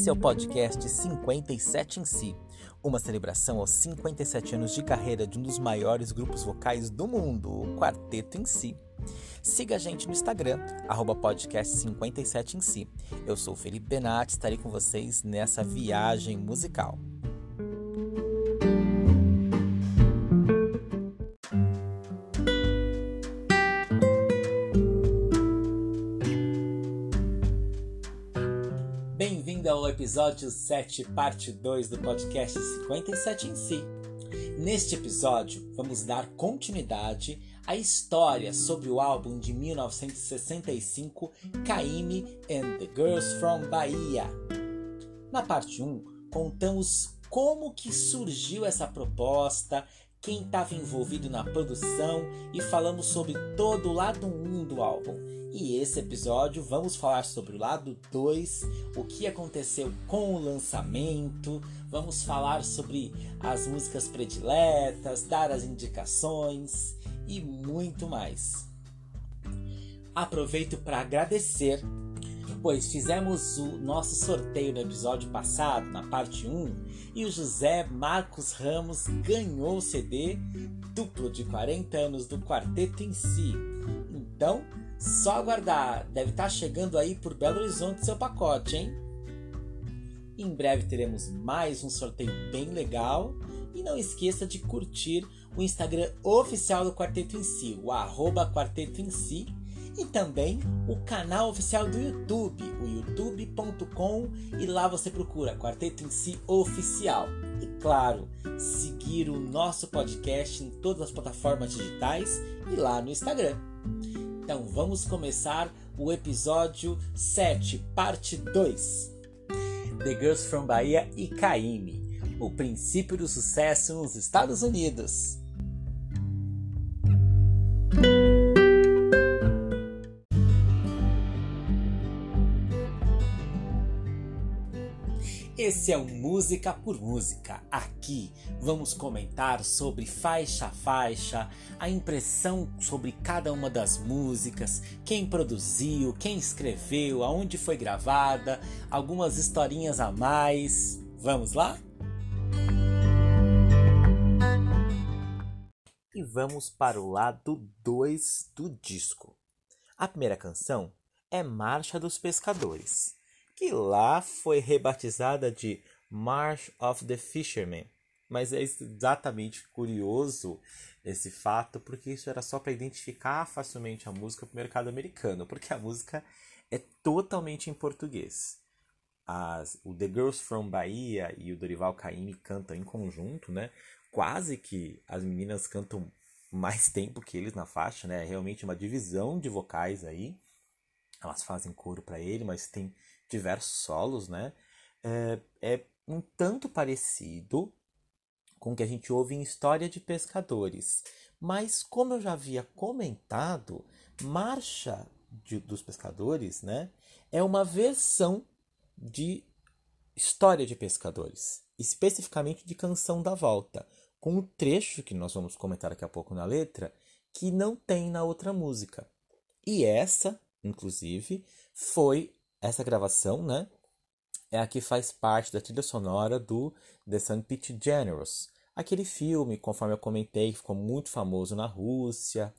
Esse é o podcast 57 em si, uma celebração aos 57 anos de carreira de um dos maiores grupos vocais do mundo, o Quarteto em Si. Siga a gente no Instagram, podcast57 em si. Eu sou Felipe Benatti, estarei com vocês nessa viagem musical. Episódio 7, parte 2 do podcast 57 em si. Neste episódio, vamos dar continuidade à história sobre o álbum de 1965 Caime and the Girls from Bahia. Na parte 1, contamos como que surgiu essa proposta, quem estava envolvido na produção e falamos sobre todo o lado 1 do álbum e esse episódio vamos falar sobre o lado 2, o que aconteceu com o lançamento, vamos falar sobre as músicas prediletas, dar as indicações e muito mais. Aproveito para agradecer, pois fizemos o nosso sorteio no episódio passado, na parte 1, e o José Marcos Ramos ganhou o CD duplo de 40 anos do quarteto em si. Então, só aguardar, deve estar tá chegando aí por Belo Horizonte seu pacote, hein? Em breve teremos mais um sorteio bem legal. E não esqueça de curtir o Instagram oficial do Quarteto em Si, o arroba Quarteto em Si, e também o canal oficial do YouTube, o youtube.com, e lá você procura Quarteto em Si Oficial. E claro, seguir o nosso podcast em todas as plataformas digitais e lá no Instagram. Então vamos começar o episódio 7, parte 2. The Girls from Bahia e Caime, o princípio do sucesso nos Estados Unidos. Esse é o Música por Música. Aqui vamos comentar sobre faixa a faixa, a impressão sobre cada uma das músicas, quem produziu, quem escreveu, aonde foi gravada, algumas historinhas a mais. Vamos lá? E vamos para o lado 2 do disco. A primeira canção é Marcha dos Pescadores que lá foi rebatizada de March of the Fishermen. Mas é exatamente curioso esse fato, porque isso era só para identificar facilmente a música para o mercado americano, porque a música é totalmente em português. As, o The Girls from Bahia e o Dorival Caymmi cantam em conjunto, né? Quase que as meninas cantam mais tempo que eles na faixa, né? É realmente uma divisão de vocais aí. Elas fazem coro para ele, mas tem diversos solos, né? É, é um tanto parecido com o que a gente ouve em História de Pescadores. Mas, como eu já havia comentado, Marcha de, dos Pescadores né, é uma versão de História de Pescadores, especificamente de Canção da Volta, com um trecho que nós vamos comentar daqui a pouco na letra que não tem na outra música. E essa, inclusive, foi essa gravação, né, é a que faz parte da trilha sonora do The Sun Pitch Generous, aquele filme, conforme eu comentei, ficou muito famoso na Rússia.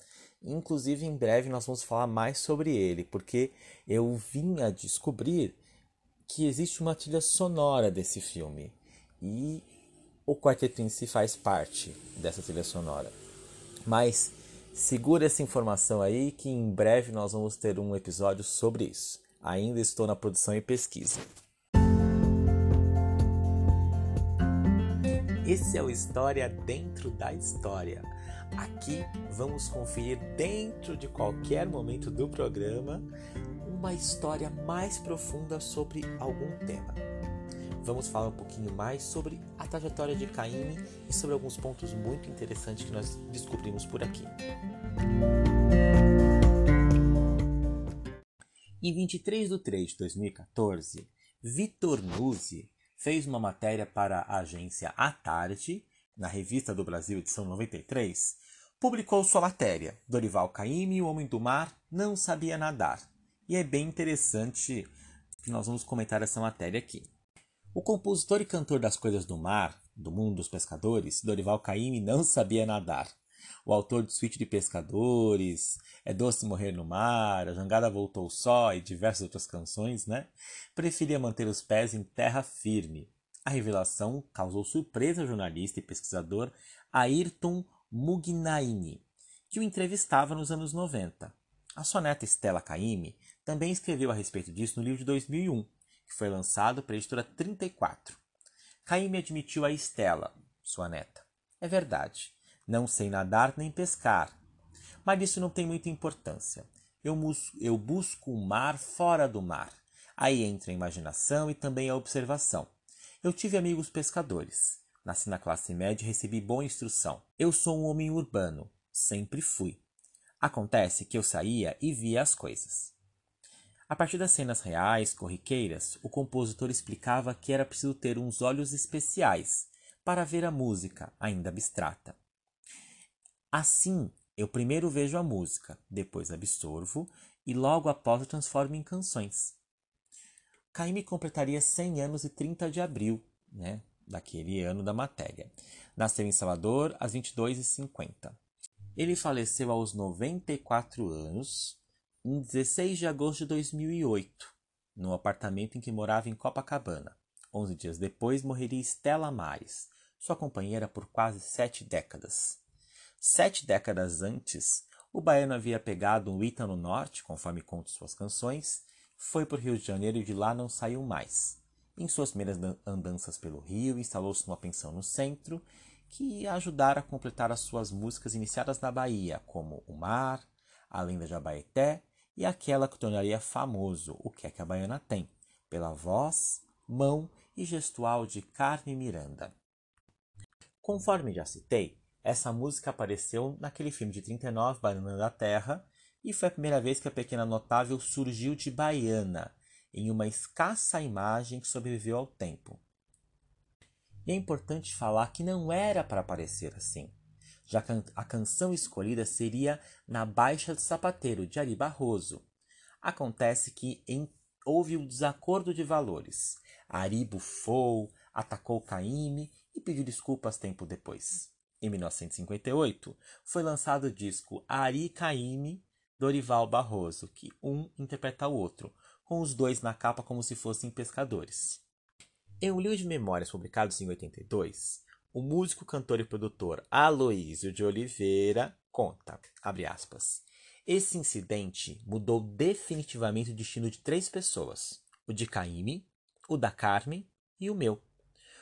Inclusive, em breve nós vamos falar mais sobre ele, porque eu vim a descobrir que existe uma trilha sonora desse filme e o quarteto em si faz parte dessa trilha sonora. Mas segura essa informação aí que em breve nós vamos ter um episódio sobre isso. Ainda estou na produção e pesquisa. Esse é o História Dentro da História. Aqui vamos conferir, dentro de qualquer momento do programa, uma história mais profunda sobre algum tema. Vamos falar um pouquinho mais sobre a trajetória de Caíme e sobre alguns pontos muito interessantes que nós descobrimos por aqui. Em 23 de 3 de 2014, Vitor Nuzzi fez uma matéria para a agência A Tarde, na Revista do Brasil, edição 93, publicou sua matéria Dorival Caymmi, o Homem do Mar, não sabia nadar. E é bem interessante que nós vamos comentar essa matéria aqui. O compositor e cantor das coisas do mar, do mundo dos pescadores, Dorival Caymmi não sabia nadar. O autor de Suíte de Pescadores, É Doce Morrer no Mar, A Jangada Voltou Só e diversas outras canções, né? Preferia manter os pés em terra firme. A revelação causou surpresa ao jornalista e pesquisador Ayrton Mugnaini, que o entrevistava nos anos 90. A sua neta Stella Caymmi também escreveu a respeito disso no livro de 2001, que foi lançado pela editora 34. Caymmi admitiu a Estela, sua neta. É verdade, não sei nadar nem pescar, mas isso não tem muita importância. Eu, eu busco o mar fora do mar. Aí entra a imaginação e também a observação. Eu tive amigos pescadores. Nasci na classe média e recebi boa instrução. Eu sou um homem urbano. Sempre fui. Acontece que eu saía e via as coisas. A partir das cenas reais, corriqueiras, o compositor explicava que era preciso ter uns olhos especiais para ver a música, ainda abstrata. Assim, eu primeiro vejo a música, depois absorvo e logo após o transformo em canções. Caíme completaria 100 anos e 30 de abril, né, daquele ano da matéria. Nasceu em Salvador às 22h50. Ele faleceu aos 94 anos em 16 de agosto de 2008, no apartamento em que morava em Copacabana. Onze dias depois morreria Stella Mares, sua companheira por quase sete décadas. Sete décadas antes, o baiano havia pegado um Ita no norte, conforme conta suas canções, foi para o Rio de Janeiro e de lá não saiu mais. Em suas primeiras andanças pelo Rio, instalou-se numa pensão no centro, que ajudara a completar as suas músicas iniciadas na Bahia, como O Mar, A Lenda de Abaeté e aquela que tornaria famoso o que é que a baiana tem, pela voz, mão e gestual de Carme Miranda. Conforme já citei, essa música apareceu naquele filme de 39, Baiana da Terra, e foi a primeira vez que a pequena notável surgiu de baiana, em uma escassa imagem que sobreviveu ao tempo. E é importante falar que não era para aparecer assim já que a canção escolhida seria Na Baixa do Sapateiro, de Ari Barroso. Acontece que em, houve um desacordo de valores. Ari bufou, atacou Caíme e pediu desculpas tempo depois. Em 1958, foi lançado o disco Ari Caíme Dorival Barroso, que um interpreta o outro, com os dois na capa como se fossem pescadores. Em um livro de memórias publicado em 82, o músico, cantor e produtor Aloísio de Oliveira conta, aspas, esse incidente mudou definitivamente o destino de três pessoas, o de Caíme, o da Carmen e o meu.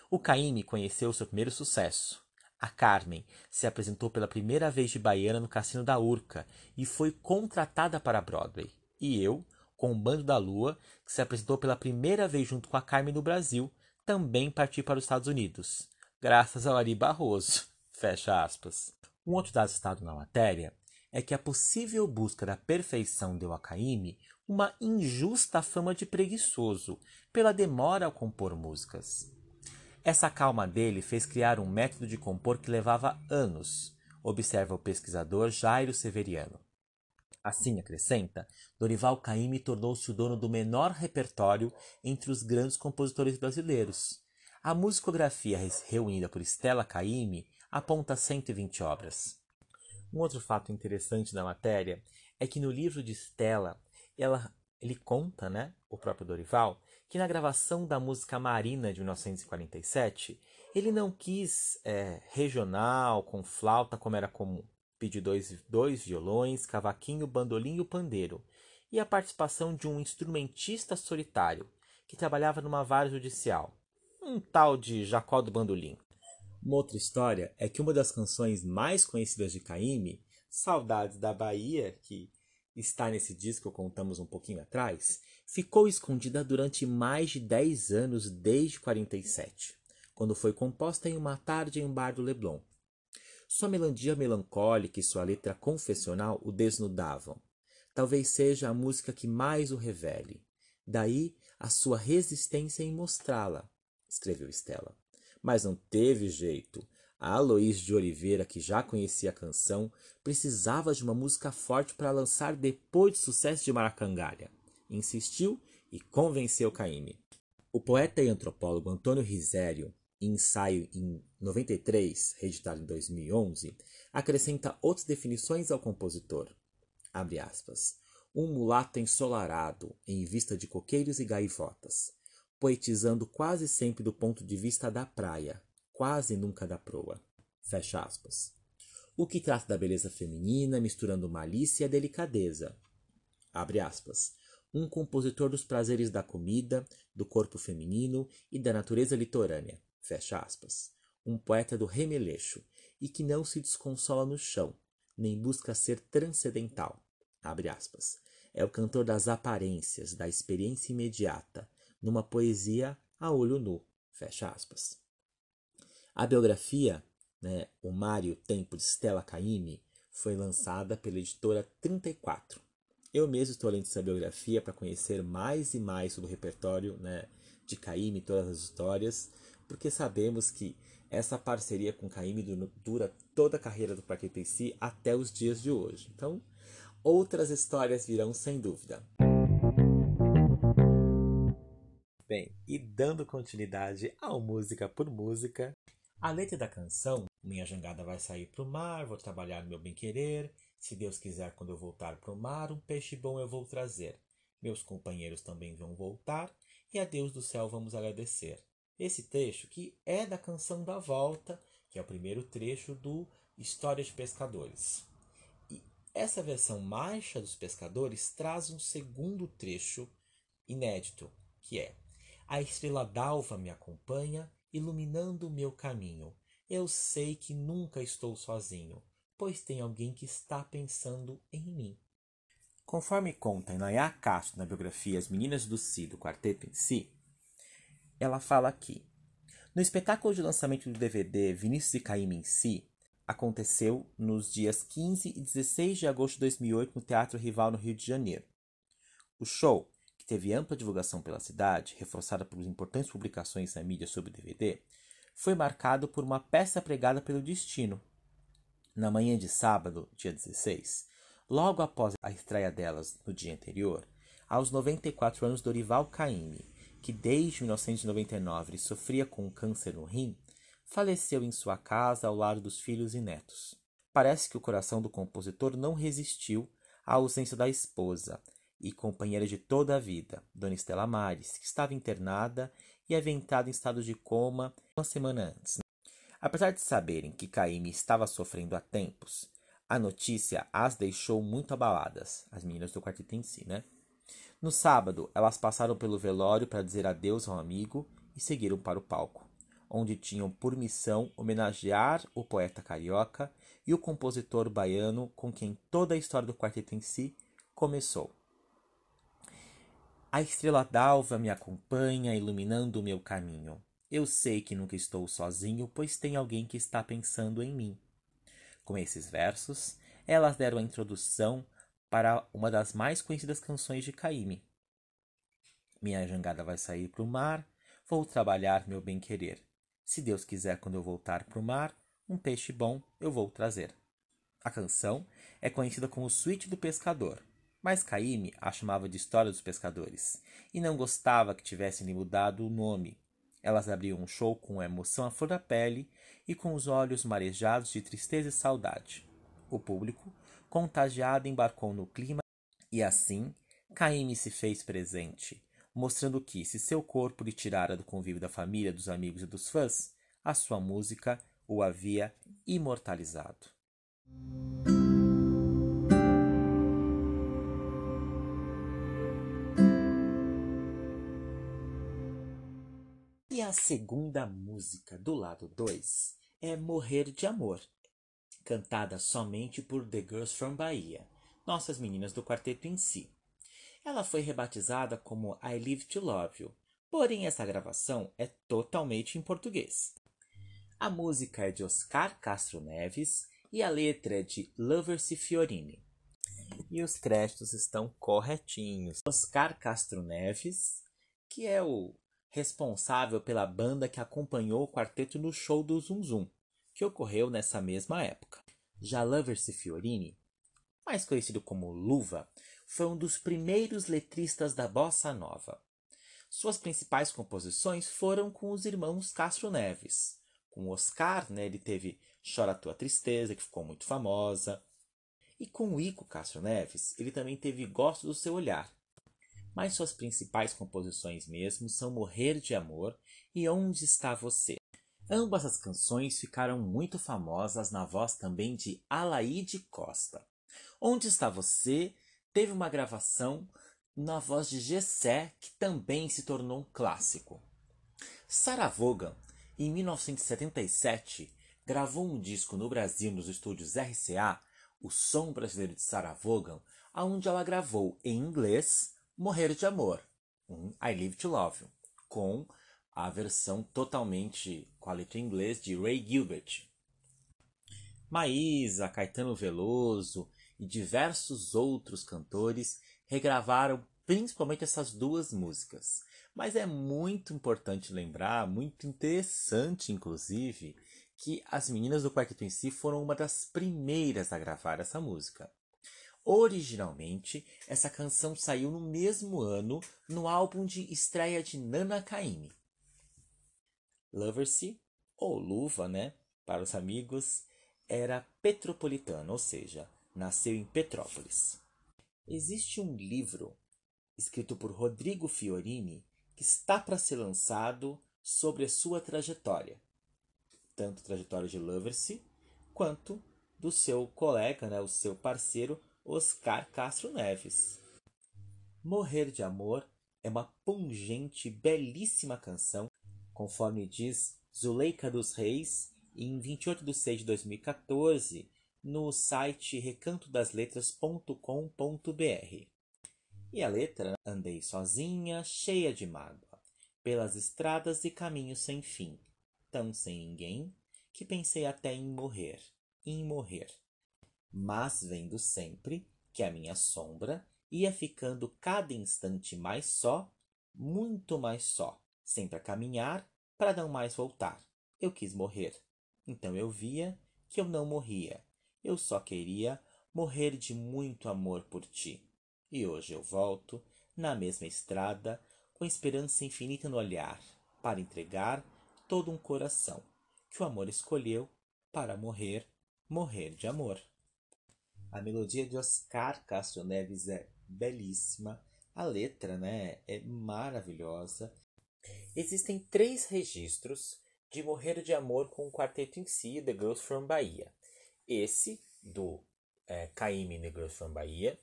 O Caíme conheceu seu primeiro sucesso. A Carmen se apresentou pela primeira vez de baiana no Cassino da Urca e foi contratada para Broadway. E eu, com o Bando da Lua, que se apresentou pela primeira vez junto com a Carmen no Brasil, também parti para os Estados Unidos graças ao Ari Barroso. Fecha aspas. Um outro dado citado na matéria é que a possível busca da perfeição deu a Caymmi uma injusta fama de preguiçoso pela demora ao compor músicas. Essa calma dele fez criar um método de compor que levava anos, observa o pesquisador Jairo Severiano. Assim, acrescenta, Dorival Caymmi tornou-se o dono do menor repertório entre os grandes compositores brasileiros, a musicografia reunida por Stella Caymmi aponta 120 obras. Um outro fato interessante da matéria é que no livro de Stella, ela, ele conta, né, o próprio Dorival, que na gravação da música Marina de 1947, ele não quis é, regional, com flauta, como era comum. Pediu dois, dois violões, cavaquinho, bandolim e pandeiro, e a participação de um instrumentista solitário, que trabalhava numa vara judicial um tal de Jacó do Bandolim. Uma outra história é que uma das canções mais conhecidas de Caíme, Saudades da Bahia, que está nesse disco que contamos um pouquinho atrás, ficou escondida durante mais de 10 anos desde 47, quando foi composta em uma tarde em um bar do Leblon. Sua melodia melancólica e sua letra confessional o desnudavam. Talvez seja a música que mais o revele. Daí a sua resistência em mostrá-la, escreveu Estela. Mas não teve jeito. A Aloís de Oliveira, que já conhecia a canção, precisava de uma música forte para lançar depois do sucesso de Maracangalha. Insistiu e convenceu Caíme. O poeta e antropólogo Antônio Risério, em ensaio em 93, reeditado em 2011, acrescenta outras definições ao compositor. Abre aspas. Um mulato ensolarado, em vista de coqueiros e gaivotas, poetizando quase sempre do ponto de vista da praia, quase nunca da proa. Fecha aspas. O que trata da beleza feminina, misturando malícia e delicadeza. Abre aspas um compositor dos prazeres da comida, do corpo feminino e da natureza litorânea. Fecha aspas. Um poeta do remeleixo e que não se desconsola no chão, nem busca ser transcendental. Abre aspas. É o cantor das aparências, da experiência imediata, numa poesia a olho nu. Fecha aspas. A biografia, né, O Mário Tempo de Stella Caymmi, foi lançada pela editora 34 eu mesmo estou lendo essa biografia para conhecer mais e mais sobre o repertório né, de Caíme e todas as histórias, porque sabemos que essa parceria com Caíme dura toda a carreira do Parque si até os dias de hoje. Então, outras histórias virão sem dúvida. Bem, e dando continuidade ao música por música, a letra da canção Minha jangada vai sair para o mar, vou trabalhar no meu bem-querer, se Deus quiser, quando eu voltar para o mar, um peixe bom eu vou trazer. Meus companheiros também vão voltar, e a Deus do céu vamos agradecer. Esse trecho que é da canção da volta, que é o primeiro trecho do História de Pescadores. E essa versão Marcha dos Pescadores traz um segundo trecho inédito, que é A estrela d'alva me acompanha, iluminando o meu caminho. Eu sei que nunca estou sozinho pois tem alguém que está pensando em mim. Conforme conta Inaya Castro na biografia As Meninas do Si, do quarteto em si, ela fala aqui: No espetáculo de lançamento do DVD Vinícius e Caíme em si, aconteceu nos dias 15 e 16 de agosto de 2008 no Teatro Rival, no Rio de Janeiro. O show, que teve ampla divulgação pela cidade, reforçada por importantes publicações na mídia sobre o DVD, foi marcado por uma peça pregada pelo destino, na manhã de sábado, dia 16, logo após a estreia delas no dia anterior, aos 94 anos Dorival Caymmi, que desde 1999 sofria com câncer no rim, faleceu em sua casa ao lado dos filhos e netos. Parece que o coração do compositor não resistiu à ausência da esposa e companheira de toda a vida, Dona Estela Mares, que estava internada e havia entrado em estado de coma uma semana antes. Apesar de saberem que Caíme estava sofrendo há tempos, a notícia as deixou muito abaladas, as meninas do quarteto em si, né? No sábado, elas passaram pelo velório para dizer adeus ao amigo e seguiram para o palco, onde tinham por missão homenagear o poeta carioca e o compositor baiano com quem toda a história do quarteto em si começou. A estrela d'alva me acompanha, iluminando o meu caminho. Eu sei que nunca estou sozinho, pois tem alguém que está pensando em mim. Com esses versos, elas deram a introdução para uma das mais conhecidas canções de Caíme. Minha jangada vai sair para o mar, vou trabalhar meu bem-querer. Se Deus quiser, quando eu voltar para o mar, um peixe bom eu vou trazer. A canção é conhecida como Suíte do Pescador, mas Caíme a chamava de História dos Pescadores e não gostava que tivessem mudado o nome elas abriam um show com emoção à flor da pele e com os olhos marejados de tristeza e saudade. O público, contagiado, embarcou no clima e assim Caíme se fez presente, mostrando que, se seu corpo lhe tirara do convívio da família, dos amigos e dos fãs, a sua música o havia imortalizado. A segunda música do lado 2 é Morrer de Amor, cantada somente por The Girls from Bahia, nossas meninas do quarteto em si. Ela foi rebatizada como I Live to Love You, porém essa gravação é totalmente em português. A música é de Oscar Castro Neves e a letra é de Lovers Fiorini. E os créditos estão corretinhos. Oscar Castro Neves, que é o responsável pela banda que acompanhou o quarteto no show do Zum Zum, que ocorreu nessa mesma época. Já Lovers Fiorini, mais conhecido como Luva, foi um dos primeiros letristas da bossa nova. Suas principais composições foram com os irmãos Castro Neves. Com Oscar, né, ele teve Chora Tua Tristeza, que ficou muito famosa. E com o Ico Castro Neves, ele também teve Gosto do Seu Olhar. Mas suas principais composições mesmo são Morrer de Amor e Onde Está Você. Ambas as canções ficaram muito famosas na voz também de Alaide Costa. Onde Está Você teve uma gravação na voz de Gessé, que também se tornou um clássico. Sarah Vaughan, em 1977, gravou um disco no Brasil nos estúdios RCA o som brasileiro de Sarah Vaughan, onde ela gravou em inglês Morrer de Amor, um I Live to Love You, com a versão totalmente com a letra em inglês de Ray Gilbert. Maísa, Caetano Veloso e diversos outros cantores regravaram principalmente essas duas músicas. Mas é muito importante lembrar, muito interessante inclusive, que as meninas do quarteto em si foram uma das primeiras a gravar essa música. Originalmente, essa canção saiu no mesmo ano no álbum de estreia de Nana Caymmi. Loversy, ou Luva, né, para os amigos, era petropolitana, ou seja, nasceu em Petrópolis. Existe um livro escrito por Rodrigo Fiorini que está para ser lançado sobre a sua trajetória tanto a trajetória de Loversy quanto do seu colega, né, o seu parceiro Oscar Castro Neves. Morrer de Amor é uma pungente, belíssima canção, conforme diz Zuleika dos Reis, em 28 de 6 de 2014, no site recantodasletras.com.br. E a letra: Andei sozinha, cheia de mágoa, pelas estradas e caminhos sem fim tão sem ninguém, que pensei até em morrer, em morrer. Mas vendo sempre que a minha sombra ia ficando cada instante mais só, muito mais só, sempre a caminhar para não mais voltar. Eu quis morrer. Então eu via que eu não morria. Eu só queria morrer de muito amor por ti. E hoje eu volto, na mesma estrada, com esperança infinita no olhar, para entregar todo um coração que o amor escolheu para morrer, morrer de amor. A melodia de Oscar Castro Neves é belíssima, a letra né, é maravilhosa. Existem três registros de Morrer de Amor com o quarteto em si, The Girls from Bahia. Esse, do é, Caíme The Girls from Bahia,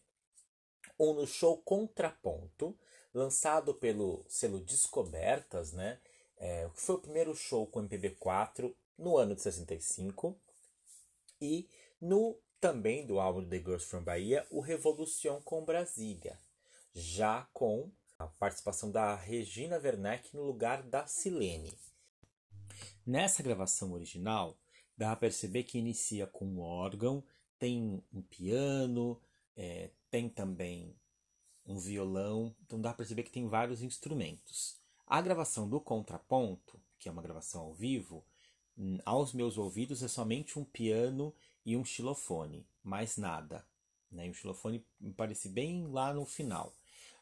um no show Contraponto, lançado pelo selo Descobertas, né? é, que foi o primeiro show com MPB4 no ano de 65 e no também do álbum The Girls from Bahia, o Revolution com Brasília, já com a participação da Regina Werneck no lugar da Silene. Nessa gravação original, dá a perceber que inicia com um órgão, tem um piano, é, tem também um violão, então dá a perceber que tem vários instrumentos. A gravação do contraponto, que é uma gravação ao vivo, hum, aos meus ouvidos é somente um piano e um xilofone, mais nada. Né? E o xilofone parece bem lá no final.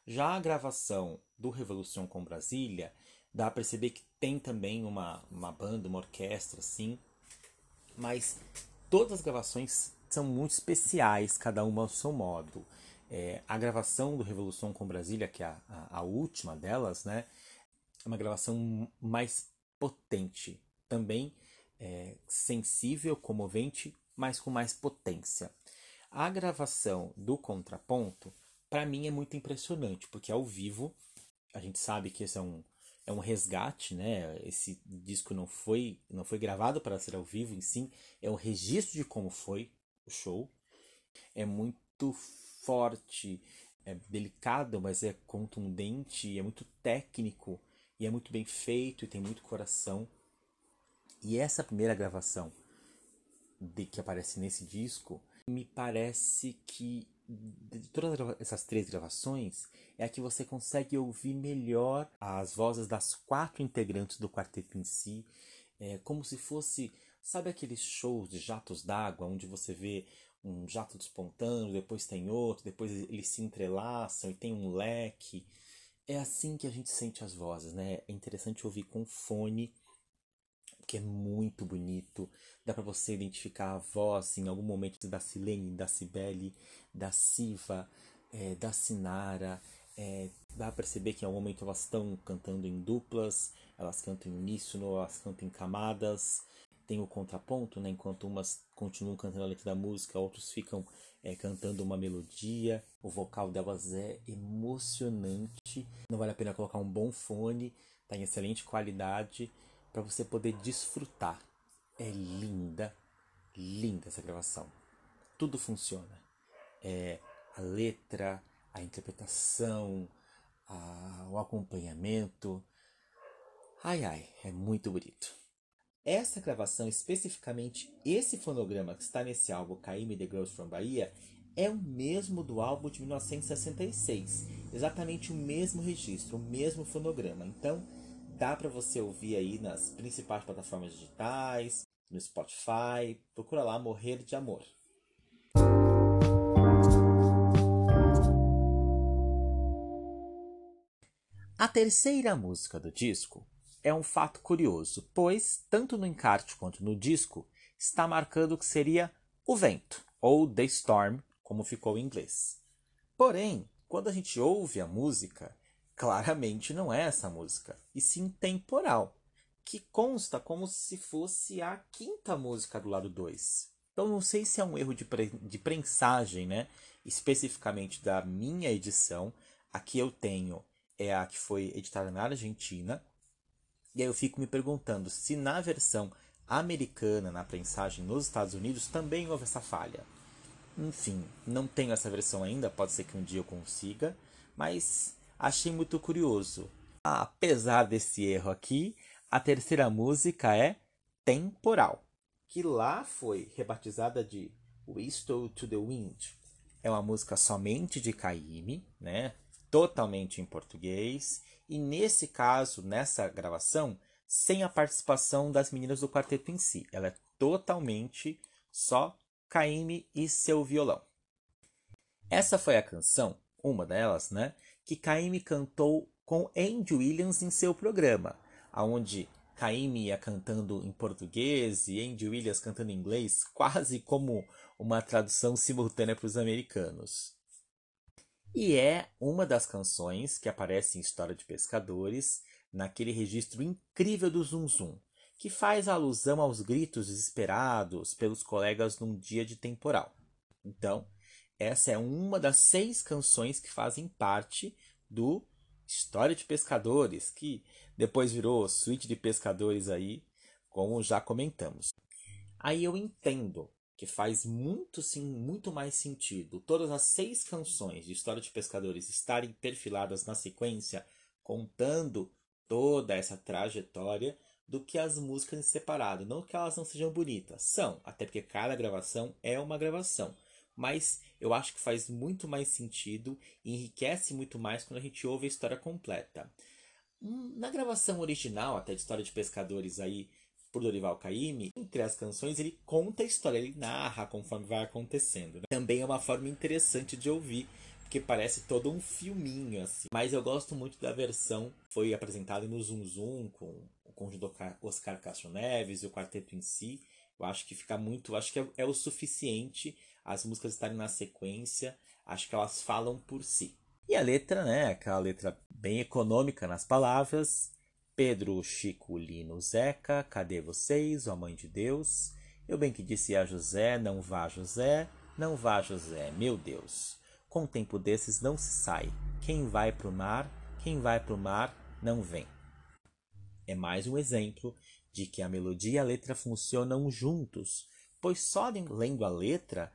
Já a gravação do Revolução com Brasília, dá a perceber que tem também uma, uma banda, uma orquestra, assim. Mas todas as gravações são muito especiais, cada uma ao seu modo. É, a gravação do Revolução com Brasília, que é a, a, a última delas, né? é uma gravação mais potente, também é, sensível, comovente, mas com mais potência. A gravação do contraponto, para mim, é muito impressionante, porque ao vivo, a gente sabe que esse é um, é um resgate, né? Esse disco não foi, não foi gravado para ser ao vivo, em sim, é um registro de como foi o show. É muito forte, é delicado, mas é contundente, é muito técnico e é muito bem feito e tem muito coração. E essa primeira gravação de que aparece nesse disco, me parece que de todas essas três gravações é a que você consegue ouvir melhor as vozes das quatro integrantes do quarteto em si, é como se fosse, sabe aqueles shows de jatos d'água onde você vê um jato despontando, depois tem outro, depois eles se entrelaçam e tem um leque. é assim que a gente sente as vozes, né? É interessante ouvir com fone, que é muito bonito. Dá para você identificar a voz em algum momento da Silene, da Cibele, da Siva, é, da Sinara. É, dá para perceber que em algum momento elas estão cantando em duplas, elas cantam em uníssono, elas cantam em camadas. Tem o contraponto, né? Enquanto umas continuam cantando a letra da música, outros ficam é, cantando uma melodia. O vocal delas é emocionante. Não vale a pena colocar um bom fone, tá em excelente qualidade para você poder desfrutar. É linda, linda essa gravação. Tudo funciona. É a letra, a interpretação, a, o acompanhamento. Ai ai, é muito bonito. Essa gravação, especificamente esse fonograma que está nesse álbum Caíme The Girls from Bahia, é o mesmo do álbum de 1966. Exatamente o mesmo registro, o mesmo fonograma. Então, dá para você ouvir aí nas principais plataformas digitais, no Spotify. Procura lá Morrer de Amor. A terceira música do disco é um fato curioso, pois, tanto no encarte quanto no disco, está marcando que seria o vento, ou The Storm, como ficou em inglês. Porém, quando a gente ouve a música, claramente não é essa música, e sim temporal, que consta como se fosse a quinta música do lado 2. Então não sei se é um erro de, pre de prensagem, né? especificamente da minha edição. Aqui eu tenho é a que foi editada na Argentina, e aí eu fico me perguntando se na versão americana, na prensagem nos Estados Unidos, também houve essa falha. Enfim, não tenho essa versão ainda, pode ser que um dia eu consiga, mas achei muito curioso. Apesar desse erro aqui, a terceira música é Temporal, que lá foi rebatizada de Whistle to the Wind. É uma música somente de Caymmi, né? totalmente em português, e nesse caso, nessa gravação, sem a participação das meninas do quarteto em si. Ela é totalmente só Caime e seu violão. Essa foi a canção, uma delas, né, que Caime cantou com Andy Williams em seu programa, aonde Caime ia cantando em português e Andy Williams cantando em inglês, quase como uma tradução simultânea para os americanos. E é uma das canções que aparece em História de Pescadores, naquele registro incrível do Zum Zum, que faz alusão aos gritos desesperados pelos colegas num dia de temporal. Então, essa é uma das seis canções que fazem parte do História de Pescadores, que depois virou Suíte de Pescadores aí, como já comentamos. Aí eu entendo que faz muito sim, muito mais sentido todas as seis canções de História de Pescadores estarem perfiladas na sequência, contando toda essa trajetória, do que as músicas em separado. Não que elas não sejam bonitas, são, até porque cada gravação é uma gravação. Mas eu acho que faz muito mais sentido e enriquece muito mais quando a gente ouve a história completa. Hum, na gravação original, até de História de Pescadores aí, por Dorival Caymmi, entre as canções ele conta a história, ele narra conforme vai acontecendo. Né? Também é uma forma interessante de ouvir, porque parece todo um filminho assim. Mas eu gosto muito da versão que foi apresentada no Zoom Zoom com o conjunto Oscar Castro Neves e o quarteto em si. Acho que fica muito, acho que é, é o suficiente as músicas estarem na sequência, acho que elas falam por si. E a letra, né, aquela letra bem econômica nas palavras, Pedro, Chico, Lino, Zeca, cadê vocês, ó Mãe de Deus? Eu bem que disse a José, não vá José, não vá José, meu Deus. Com tempo desses não se sai. Quem vai pro mar, quem vai pro mar, não vem. É mais um exemplo de que a melodia e a letra funcionam juntos, pois só lendo a letra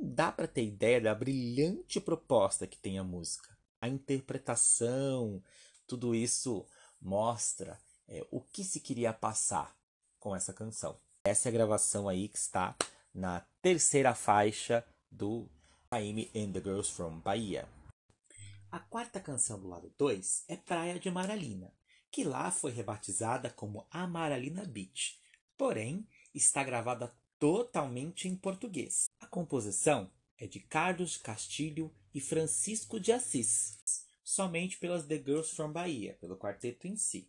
dá para ter ideia da brilhante proposta que tem a música. A interpretação, tudo isso mostra é, o que se queria passar com essa canção. Essa é a gravação aí que está na terceira faixa do Amy and the Girls from Bahia. A quarta canção do lado 2 é Praia de Amaralina, que lá foi rebatizada como Amaralina Beach, porém está gravada totalmente em português. A composição é de Carlos Castilho e Francisco de Assis. somente pelas The Girls from Bahia, pelo quarteto em si.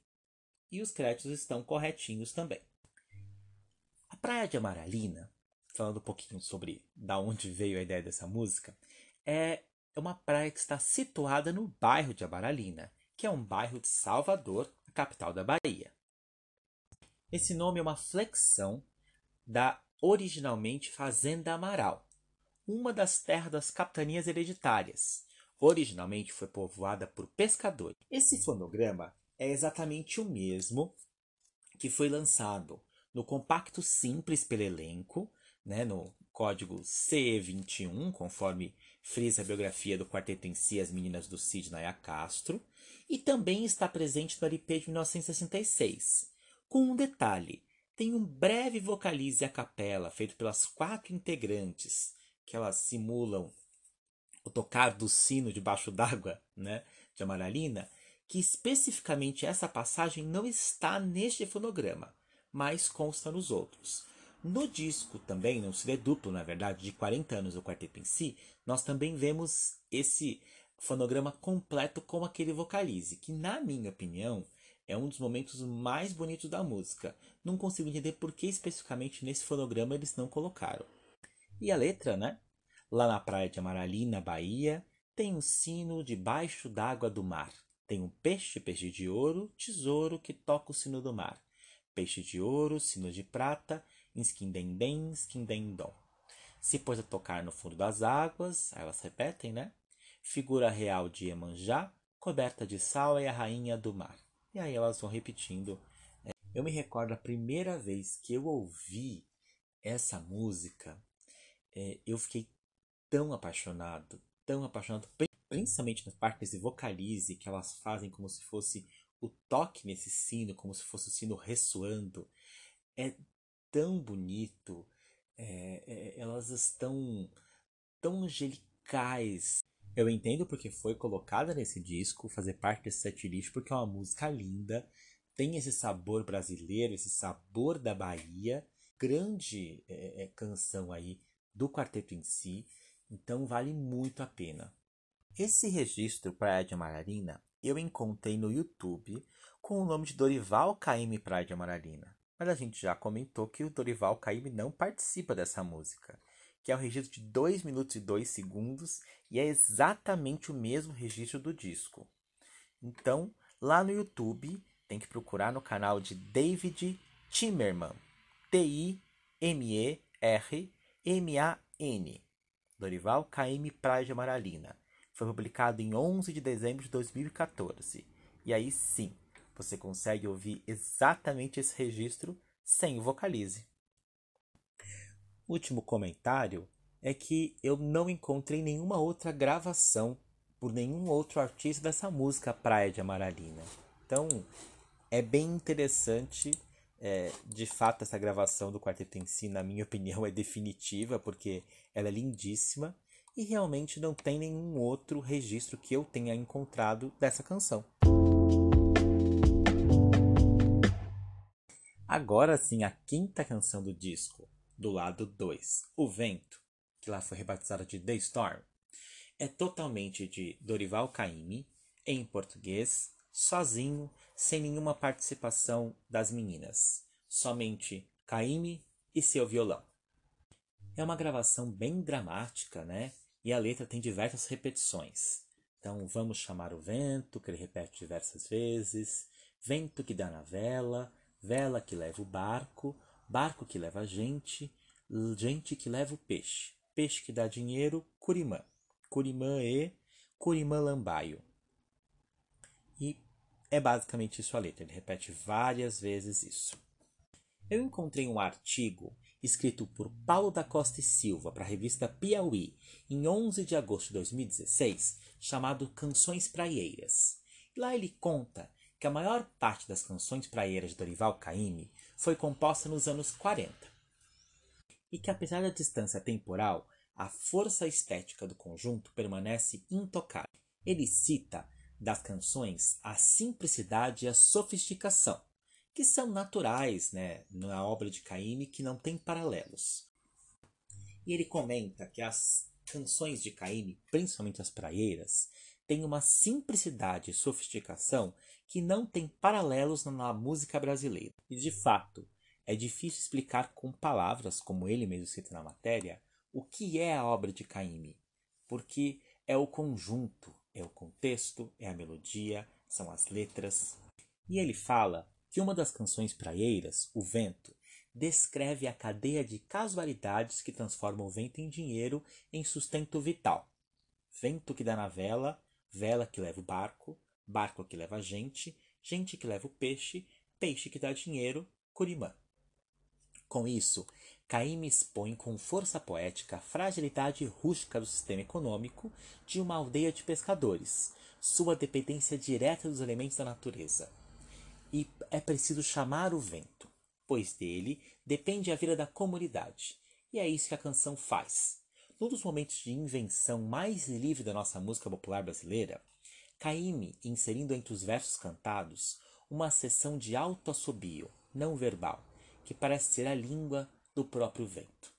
E os créditos estão corretinhos também. A Praia de Amaralina, falando um pouquinho sobre da onde veio a ideia dessa música, é uma praia que está situada no bairro de Amaralina, que é um bairro de Salvador, a capital da Bahia. Esse nome é uma flexão da originalmente Fazenda Amaral, uma das terras das capitanias hereditárias. Originalmente foi povoada por pescadores. Esse fonograma é exatamente o mesmo que foi lançado no compacto simples pelo elenco, né, no código C21, conforme frisa a biografia do quarteto em si, As Meninas do Cid Naya Castro, e também está presente no LP de 1966, com um detalhe, tem um breve vocalize a capela feito pelas quatro integrantes, que elas simulam o tocar do sino debaixo d'água, né, de Amaralina, que especificamente essa passagem não está neste fonograma, mas consta nos outros. No disco também, no CD duplo, na verdade, de 40 anos do quarteto em si, nós também vemos esse fonograma completo com aquele vocalize, que na minha opinião é um dos momentos mais bonitos da música. Não consigo entender por que especificamente nesse fonograma eles não colocaram. E a letra, né? Lá na praia de Amaralina, Bahia, tem um sino debaixo d'água do mar. Tem um peixe, peixe de ouro, tesouro que toca o sino do mar. Peixe de ouro, sino de prata, Inskindendem, skindendom. Se pôs a tocar no fundo das águas, elas repetem, né? Figura real de Iemanjá, coberta de sal é a rainha do mar. E aí elas vão repetindo. É, eu me recordo a primeira vez que eu ouvi essa música, é, eu fiquei tão apaixonado, tão apaixonado, principalmente na parte desse vocalize que elas fazem como se fosse o toque nesse sino, como se fosse o sino ressoando. É tão bonito, é, é, elas estão tão angelicais. Eu entendo porque foi colocada nesse disco, fazer parte desse setlist, porque é uma música linda, tem esse sabor brasileiro, esse sabor da Bahia, grande é, é canção aí do quarteto em si, então vale muito a pena. Esse registro Praia de Amaralina eu encontrei no YouTube com o nome de Dorival Caymmi Praia de Amaralina. Mas a gente já comentou que o Dorival Caymmi não participa dessa música, que é um registro de 2 minutos e 2 segundos e é exatamente o mesmo registro do disco. Então, lá no YouTube, tem que procurar no canal de David Timmerman, T-I-M-E-R-M-A-N. Dorival Caymmi Praia de Amaralina. Foi publicado em 11 de dezembro de 2014. E aí sim, você consegue ouvir exatamente esse registro sem o vocalize. Último comentário é que eu não encontrei nenhuma outra gravação por nenhum outro artista dessa música Praia de Amaralina. Então é bem interessante. É, de fato, essa gravação do quarteto em si, na minha opinião, é definitiva porque ela é lindíssima e realmente não tem nenhum outro registro que eu tenha encontrado dessa canção. Agora sim, a quinta canção do disco, do lado 2, O Vento, que lá foi rebatizada de The Storm, é totalmente de Dorival Caymmi, em português, sozinho, sem nenhuma participação das meninas, somente Caymmi e seu violão. É uma gravação bem dramática, né? E a letra tem diversas repetições. Então, vamos chamar o vento, que ele repete diversas vezes, vento que dá na vela, vela que leva o barco, barco que leva gente, gente que leva o peixe, peixe que dá dinheiro, curimã, curimã e curimã lambaio. E é basicamente isso a letra, ele repete várias vezes isso. Eu encontrei um artigo escrito por Paulo da Costa e Silva para a revista Piauí em 11 de agosto de 2016, chamado Canções Praieiras. Lá ele conta que a maior parte das canções praieiras de Dorival Caymmi foi composta nos anos 40. E que apesar da distância temporal, a força estética do conjunto permanece intocável. Ele cita das canções a simplicidade e a sofisticação, que são naturais né, na obra de Caymmi que não tem paralelos. E ele comenta que as canções de Caymmi, principalmente as praieiras, tem uma simplicidade e sofisticação que não tem paralelos na música brasileira. E de fato, é difícil explicar com palavras, como ele mesmo cita na matéria, o que é a obra de Caymmi, porque é o conjunto, é o contexto, é a melodia, são as letras. E ele fala que uma das canções praieiras, O Vento, descreve a cadeia de casualidades que transforma o vento em dinheiro em sustento vital. Vento que dá na vela, vela que leva o barco, barco que leva gente, gente que leva o peixe, peixe que dá dinheiro, Curimã. Com isso, Caíme expõe com força poética a fragilidade rústica do sistema econômico de uma aldeia de pescadores, sua dependência direta dos elementos da natureza. E é preciso chamar o vento, pois dele depende a vida da comunidade. E é isso que a canção faz. Num dos momentos de invenção mais livre da nossa música popular brasileira, Caíme, inserindo entre os versos cantados uma sessão de alto assobio, não verbal, que parece ser a língua do próprio vento.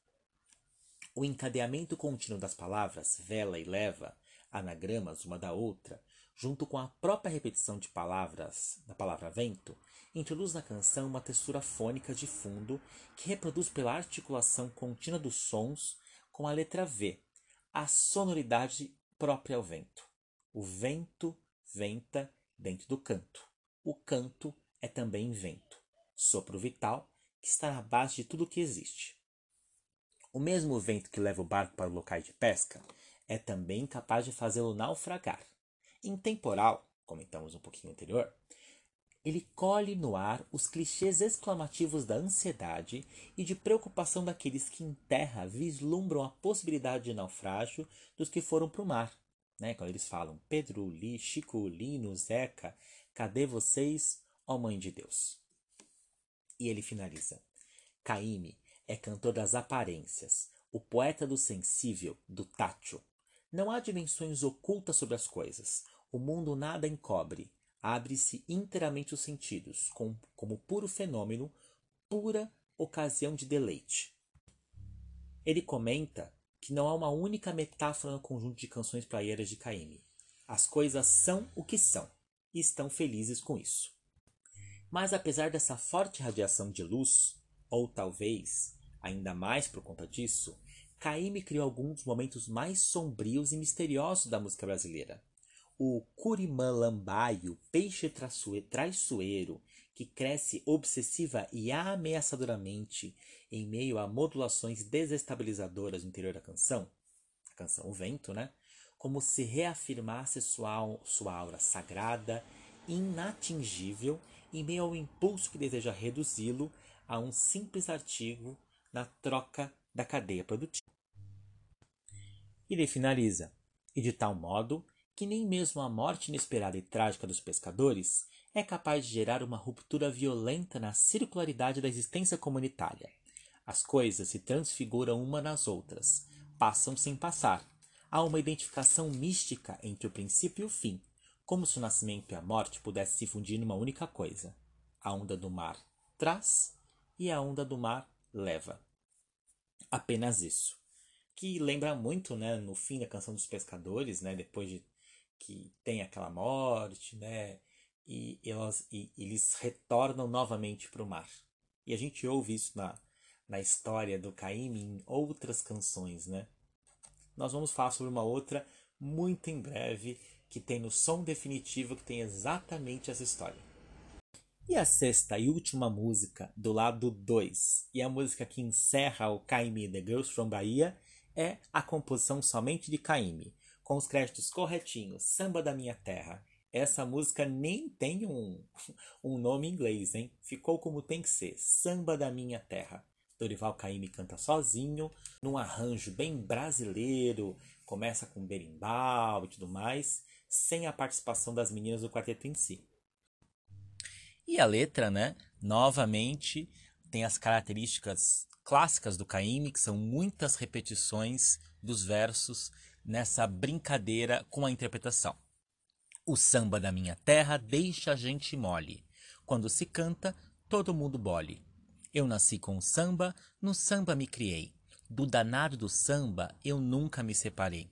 O encadeamento contínuo das palavras vela e leva, anagramas uma da outra, junto com a própria repetição de palavras da palavra vento, introduz na canção uma textura fônica de fundo que reproduz pela articulação contínua dos sons com a letra V, a sonoridade própria ao vento. O vento venta dentro do canto. O canto é também vento, sopro vital que está na base de tudo o que existe. O mesmo vento que leva o barco para o local de pesca é também capaz de fazê-lo naufragar. Em temporal, comentamos um pouquinho anterior, ele colhe no ar os clichês exclamativos da ansiedade e de preocupação daqueles que em terra vislumbram a possibilidade de naufrágio dos que foram para o mar né? Quando eles falam Pedro, Li, Chico, Lino, Zeca, cadê vocês, ó Mãe de Deus? E ele finaliza: Caíme é cantor das aparências, o poeta do sensível, do tátil. Não há dimensões ocultas sobre as coisas. O mundo nada encobre. Abre-se inteiramente os sentidos, com, como puro fenômeno, pura ocasião de deleite. Ele comenta que não há uma única metáfora no conjunto de canções praieiras de Caymmi. As coisas são o que são, e estão felizes com isso. Mas apesar dessa forte radiação de luz, ou talvez ainda mais por conta disso, Caymmi criou alguns dos momentos mais sombrios e misteriosos da música brasileira. O Curimã Lambaio, peixe traiçoeiro, que cresce obsessiva e ameaçadoramente em meio a modulações desestabilizadoras no interior da canção, a canção O Vento, né? Como se reafirmasse sua, sua aura sagrada, inatingível, em meio ao impulso que deseja reduzi-lo a um simples artigo na troca da cadeia produtiva. E ele finaliza, e de tal modo que nem mesmo a morte inesperada e trágica dos pescadores é capaz de gerar uma ruptura violenta na circularidade da existência comunitária. As coisas se transfiguram uma nas outras, passam sem passar. Há uma identificação mística entre o princípio e o fim, como se o nascimento e a morte pudessem se fundir numa única coisa. A onda do mar traz e a onda do mar leva. Apenas isso. Que lembra muito, né, no fim da canção dos pescadores, né, depois de que tem aquela morte, né, e, elas, e eles retornam novamente para o mar. E a gente ouve isso na, na história do Caim em outras canções, né? Nós vamos falar sobre uma outra muito em breve que tem no som definitivo que tem exatamente essa história. E a sexta e última música do lado 2, e a música que encerra o Caime The Girls from Bahia, é a composição somente de Caime, com os créditos corretinhos, Samba da Minha Terra, essa música nem tem um, um nome em inglês, hein? Ficou como tem que ser, Samba da Minha Terra. Dorival Caymmi canta sozinho, num arranjo bem brasileiro, começa com berimbau e tudo mais, sem a participação das meninas do quarteto em si. E a letra, né, novamente tem as características clássicas do Caymmi, que são muitas repetições dos versos nessa brincadeira com a interpretação. O samba da minha terra deixa a gente mole. Quando se canta, todo mundo bole. Eu nasci com o samba, no samba me criei. Do danado do samba eu nunca me separei.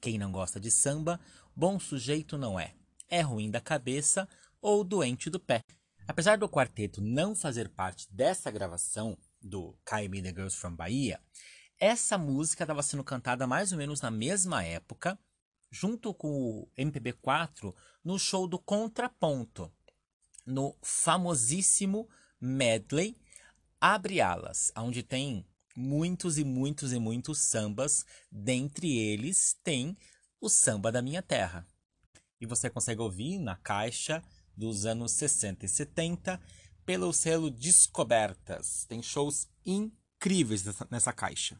Quem não gosta de samba, bom sujeito não é. É ruim da cabeça ou doente do pé. Apesar do quarteto não fazer parte dessa gravação do Kylie the Girls from Bahia, essa música estava sendo cantada mais ou menos na mesma época, junto com o MPB4, no show do Contraponto, no famosíssimo medley Abre Alas, onde tem muitos e muitos e muitos sambas, dentre eles tem o Samba da Minha Terra. E você consegue ouvir na caixa dos anos 60 e 70 pelo selo Descobertas. Tem shows incríveis nessa, nessa caixa.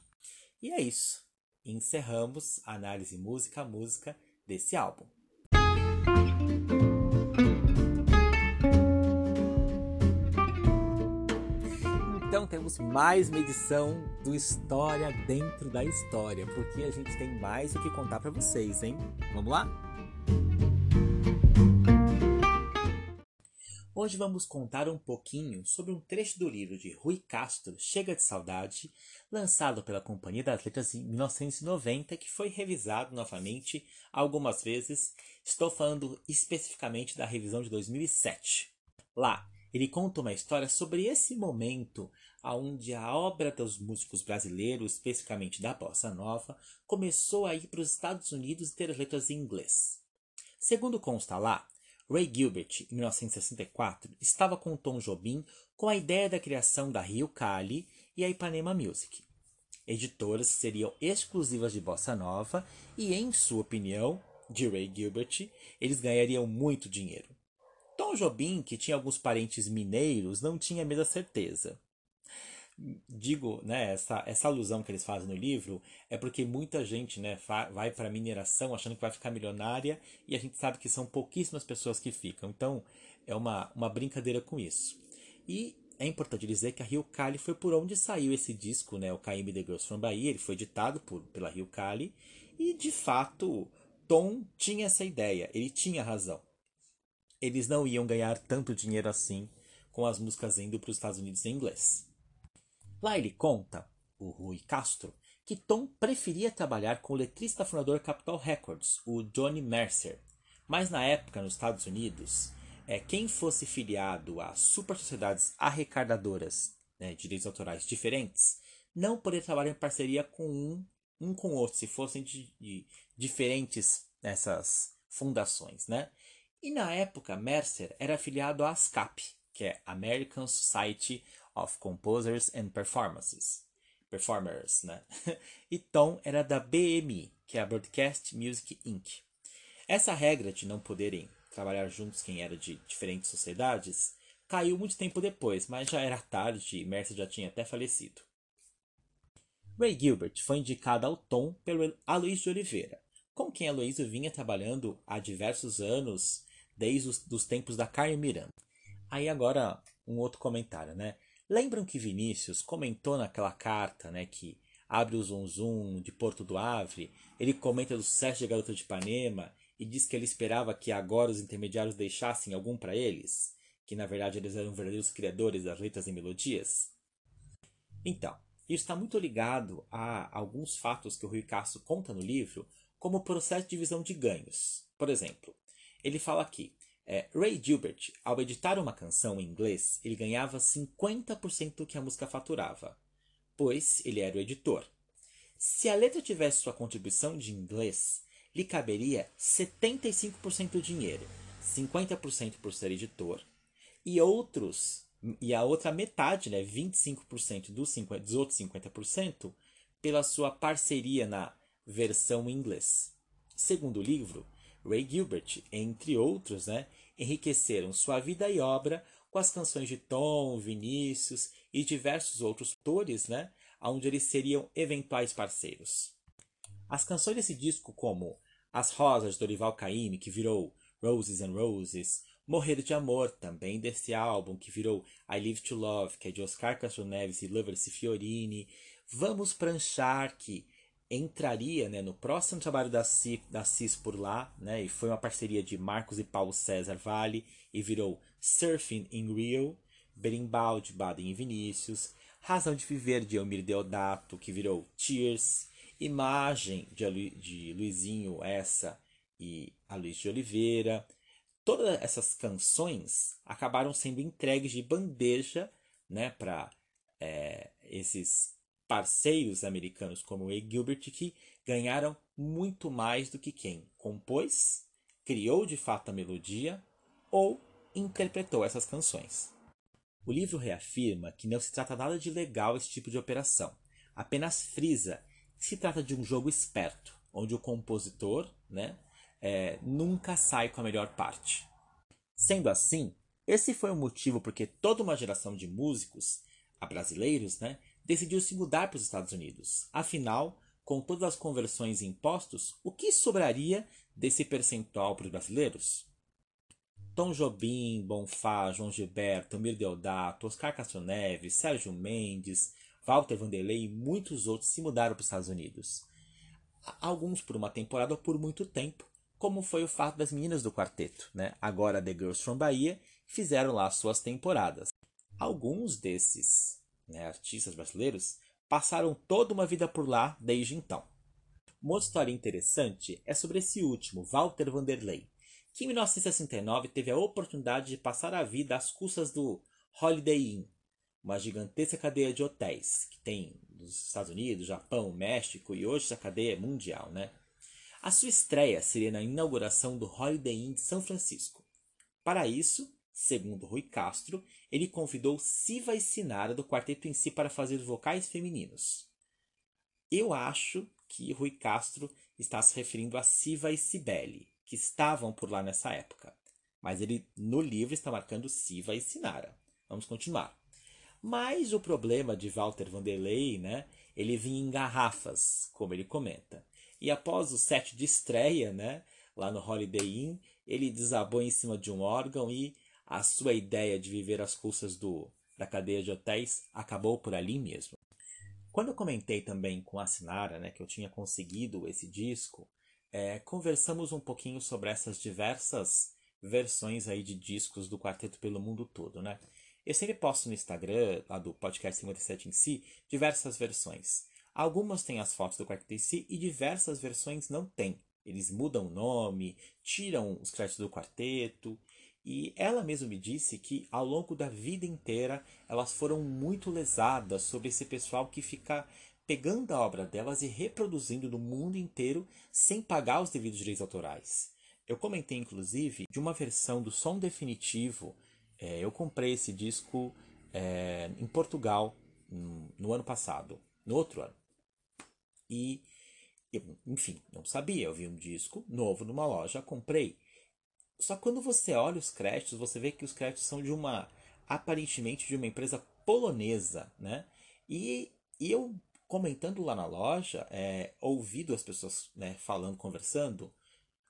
E é isso. Encerramos a análise música a música desse álbum. Então temos mais uma edição do História dentro da história, porque a gente tem mais o que contar para vocês, hein? Vamos lá? Hoje vamos contar um pouquinho sobre um trecho do livro de Rui Castro, Chega de Saudade, lançado pela Companhia das Letras em 1990, que foi revisado novamente algumas vezes. Estou falando especificamente da revisão de 2007. Lá, ele conta uma história sobre esse momento onde a obra dos músicos brasileiros, especificamente da bossa nova, começou a ir para os Estados Unidos e ter as letras em inglês. Segundo consta lá, Ray Gilbert, em 1964, estava com Tom Jobim com a ideia da criação da Rio Cali e a Ipanema Music, editoras que seriam exclusivas de bossa nova e, em sua opinião, de Ray Gilbert, eles ganhariam muito dinheiro. Tom Jobim, que tinha alguns parentes mineiros, não tinha a mesma certeza. Digo, né, essa, essa alusão que eles fazem no livro é porque muita gente né, vai para mineração achando que vai ficar milionária e a gente sabe que são pouquíssimas pessoas que ficam. Então, é uma, uma brincadeira com isso. E é importante dizer que a Rio Cali foi por onde saiu esse disco, né, o Caim The Girls from Bahia. Ele foi editado por, pela Rio Cali e, de fato, Tom tinha essa ideia, ele tinha razão eles não iam ganhar tanto dinheiro assim com as músicas indo para os Estados Unidos em inglês. Lá ele conta, o Rui Castro, que Tom preferia trabalhar com o letrista fundador Capitol Records, o Johnny Mercer. Mas na época, nos Estados Unidos, é, quem fosse filiado a super sociedades arrecadadoras né, de direitos autorais diferentes não poderia trabalhar em parceria com um, um com o outro, se fossem de, de diferentes essas fundações, né? E na época, Mercer era afiliado à ASCAP, que é American Society of Composers and Performances. Performers, né? E Tom era da BMI, que é a Broadcast Music Inc. Essa regra de não poderem trabalhar juntos quem era de diferentes sociedades caiu muito tempo depois, mas já era tarde e Mercer já tinha até falecido. Ray Gilbert foi indicado ao Tom pelo Aloysio de Oliveira, com quem Aloysio vinha trabalhando há diversos anos desde os dos tempos da Carmen Miranda. Aí agora um outro comentário, né? Lembram que Vinícius comentou naquela carta, né, que abre o Zum de Porto do Avre, ele comenta do sucesso de Garota de Ipanema e diz que ele esperava que agora os intermediários deixassem algum para eles, que na verdade eles eram verdadeiros criadores das letras e melodias? Então, isso está muito ligado a alguns fatos que o Rui Castro conta no livro, como o processo de divisão de ganhos. Por exemplo, ele fala aqui, é, Ray Gilbert, ao editar uma canção em inglês, ele ganhava 50% do que a música faturava, pois ele era o editor. Se a letra tivesse sua contribuição de inglês, lhe caberia 75% do dinheiro, 50% por ser editor, e outros e a outra metade, né, 25% dos, 50, dos outros 50%, pela sua parceria na versão em inglês. Segundo o livro, Ray Gilbert, entre outros, né, enriqueceram sua vida e obra com as canções de Tom, Vinícius e diversos outros autores, né, onde eles seriam eventuais parceiros. As canções desse disco, como As Rosas, de Dorival Caymmi, que virou Roses and Roses, Morrer de Amor, também desse álbum, que virou I Live to Love, que é de Oscar Castro Neves e Lovers Fiorini, Vamos Pranchar, que entraria né, no próximo trabalho da, CIS, da CIS por lá, né, e foi uma parceria de Marcos e Paulo César Vale, e virou Surfing in Rio, Berimbau de Baden e Vinícius, Razão de Viver de Elmir Deodato, que virou Tears, imagem de, de Luizinho essa e a Luiz de Oliveira. Todas essas canções acabaram sendo entregues de bandeja né, para é, esses parceiros americanos como o Gilbert que ganharam muito mais do que quem compôs, criou de fato a melodia ou interpretou essas canções. O livro reafirma que não se trata nada de legal esse tipo de operação, apenas frisa que se trata de um jogo esperto, onde o compositor né, é, nunca sai com a melhor parte. Sendo assim, esse foi o motivo porque toda uma geração de músicos, a brasileiros, né, decidiu se mudar para os Estados Unidos. Afinal, com todas as conversões e impostos, o que sobraria desse percentual para os brasileiros? Tom Jobim, Bonfá, João Gilberto, Mir Deodato, Oscar Castro Neves, Sérgio Mendes, Walter Vanderlei e muitos outros se mudaram para os Estados Unidos. Alguns por uma temporada ou por muito tempo, como foi o fato das meninas do quarteto, né? agora The Girls from Bahia, fizeram lá suas temporadas. Alguns desses né, artistas brasileiros passaram toda uma vida por lá desde então. Uma outra história interessante é sobre esse último, Walter Vanderlei, que em 1969 teve a oportunidade de passar a vida às custas do Holiday Inn, uma gigantesca cadeia de hotéis que tem nos Estados Unidos, Japão, México e hoje essa cadeia é mundial, né? A sua estreia seria na inauguração do Holiday Inn de São Francisco. Para isso, segundo Rui Castro, ele convidou Siva e Sinara do quarteto em si para fazer vocais femininos. Eu acho que Rui Castro está se referindo a Siva e Cibele, que estavam por lá nessa época. Mas ele no livro está marcando Siva e Sinara. Vamos continuar. Mas o problema de Walter Vanderlei, né, ele vinha em garrafas, como ele comenta. E após o set de estreia, né, lá no Holiday Inn, ele desabou em cima de um órgão e a sua ideia de viver às custas do, da cadeia de hotéis acabou por ali mesmo. Quando eu comentei também com a Sinara, né, que eu tinha conseguido esse disco, é, conversamos um pouquinho sobre essas diversas versões aí de discos do quarteto pelo mundo todo, né? Eu sempre posto no Instagram, lá do podcast 57 em si, diversas versões. Algumas têm as fotos do quarteto em si e diversas versões não têm. Eles mudam o nome, tiram os créditos do quarteto. E ela mesma me disse que ao longo da vida inteira elas foram muito lesadas sobre esse pessoal que fica pegando a obra delas e reproduzindo no mundo inteiro sem pagar os devidos direitos autorais. Eu comentei inclusive de uma versão do som definitivo é, eu comprei esse disco é, em Portugal no ano passado, no outro ano. E, enfim, não sabia. Eu vi um disco novo numa loja, comprei. Só quando você olha os créditos, você vê que os créditos são de uma, aparentemente, de uma empresa polonesa, né? E, e eu comentando lá na loja, é, ouvido as pessoas né, falando, conversando,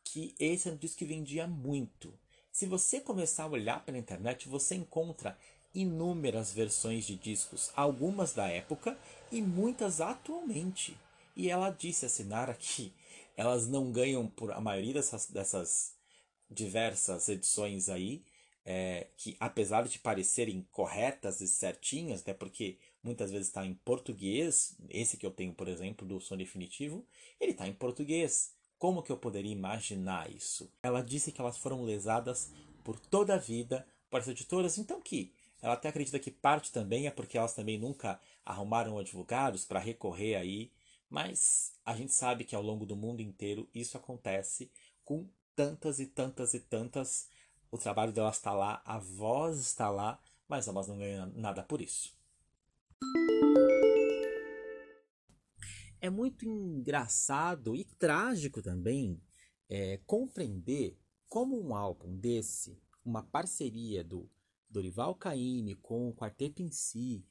que esse é um disco que vendia muito. Se você começar a olhar pela internet, você encontra inúmeras versões de discos, algumas da época e muitas atualmente. E ela disse a Sinara que elas não ganham por a maioria dessas, dessas diversas edições aí, é, que apesar de parecerem corretas e certinhas, até porque muitas vezes está em português, esse que eu tenho, por exemplo, do som definitivo, ele está em português. Como que eu poderia imaginar isso? Ela disse que elas foram lesadas por toda a vida por essas editoras, então que ela até acredita que parte também é porque elas também nunca arrumaram advogados para recorrer aí, mas a gente sabe que ao longo do mundo inteiro isso acontece com tantas e tantas e tantas. O trabalho delas está lá, a voz está lá, mas elas não ganham nada por isso. É muito engraçado e trágico também é, compreender como um álbum desse, uma parceria do Dorival Caymmi com o quarteto em si,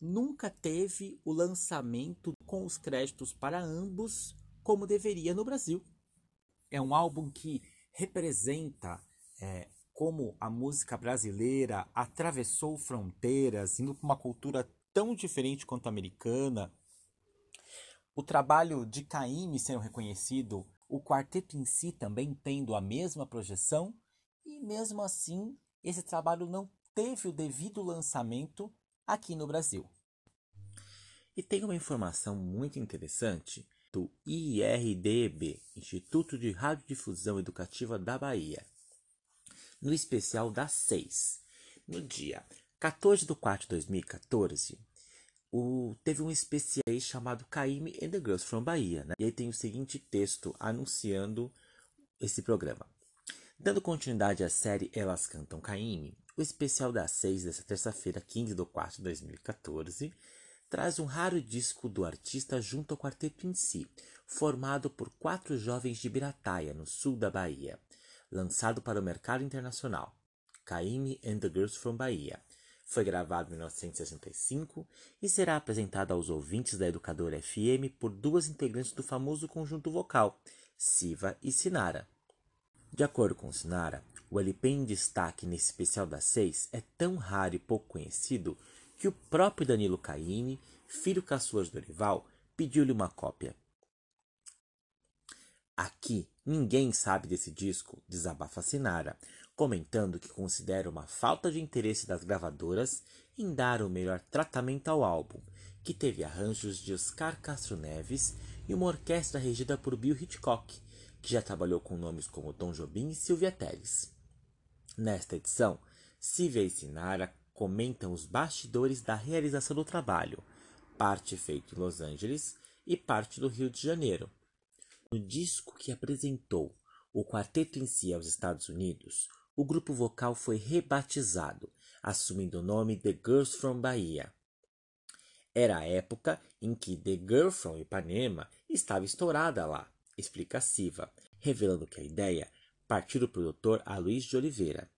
nunca teve o lançamento com os créditos para ambos como deveria no Brasil. É um álbum que representa é, como a música brasileira atravessou fronteiras, indo para uma cultura tão diferente quanto a americana, o trabalho de Caymmi sendo reconhecido, o quarteto em si também tendo a mesma projeção, e mesmo assim esse trabalho não teve o devido lançamento aqui no Brasil. E tem uma informação muito interessante do IRDB, Instituto de Radiodifusão Educativa da Bahia, no especial das 6. No dia 14 de 4 de 2014, o, teve um especial chamado Caime and the Girls from Bahia. Né? E aí tem o seguinte texto anunciando esse programa. Dando continuidade à série Elas Cantam Caime, o especial das 6 dessa terça-feira, 15 de 4 de 2014, traz um raro disco do artista junto ao quarteto em si, formado por quatro jovens de Birataia, no sul da Bahia, lançado para o mercado internacional. Caime and the Girls from Bahia. Foi gravado em 1965 e será apresentado aos ouvintes da Educadora FM por duas integrantes do famoso conjunto vocal, Siva e Sinara. De acordo com Sinara, o LP em destaque nesse especial das seis é tão raro e pouco conhecido que o próprio Danilo Caime, filho caçuas do Dorival, pediu-lhe uma cópia. Aqui ninguém sabe desse disco, desabafa Sinara, comentando que considera uma falta de interesse das gravadoras em dar o melhor tratamento ao álbum, que teve arranjos de Oscar Castro Neves e uma orquestra regida por Bill Hitchcock, que já trabalhou com nomes como Tom Jobim e Silvia Teles. Nesta edição, Silvia e Sinara comentam os bastidores da realização do trabalho, parte feito em Los Angeles e parte do Rio de Janeiro. No disco que apresentou o quarteto em si aos Estados Unidos, o grupo vocal foi rebatizado, assumindo o nome The Girls from Bahia. Era a época em que The Girl from Ipanema estava estourada lá, explica Siva, revelando que a ideia partiu do produtor Aloysio de Oliveira.